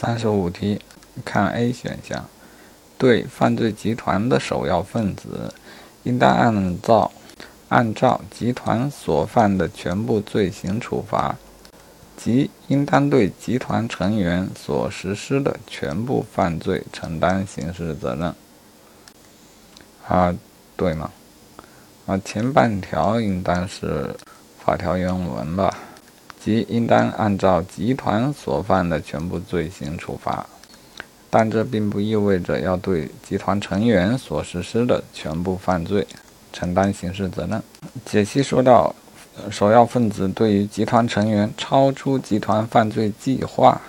三十五题，看 A 选项，对犯罪集团的首要分子，应当按照按照集团所犯的全部罪行处罚，即应当对集团成员所实施的全部犯罪承担刑事责任。啊，对吗？啊，前半条应当是法条原文吧？即应当按照集团所犯的全部罪行处罚，但这并不意味着要对集团成员所实施的全部犯罪承担刑事责任。解析说到，首要分子对于集团成员超出集团犯罪计划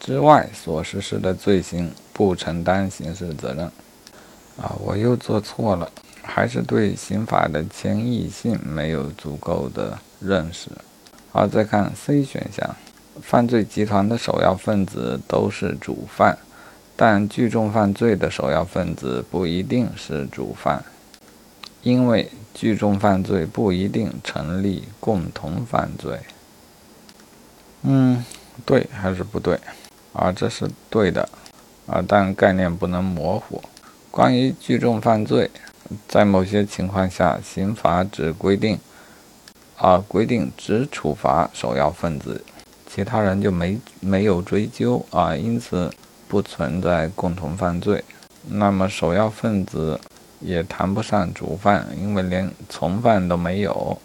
之外所实施的罪行不承担刑事责任。啊，我又做错了，还是对刑法的迁移性没有足够的认识。好，再看 C 选项，犯罪集团的首要分子都是主犯，但聚众犯罪的首要分子不一定是主犯，因为聚众犯罪不一定成立共同犯罪。嗯，对还是不对？啊，这是对的，啊，但概念不能模糊。关于聚众犯罪，在某些情况下，刑法只规定。啊，规定只处罚首要分子，其他人就没没有追究啊，因此不存在共同犯罪。那么首要分子也谈不上主犯，因为连从犯都没有。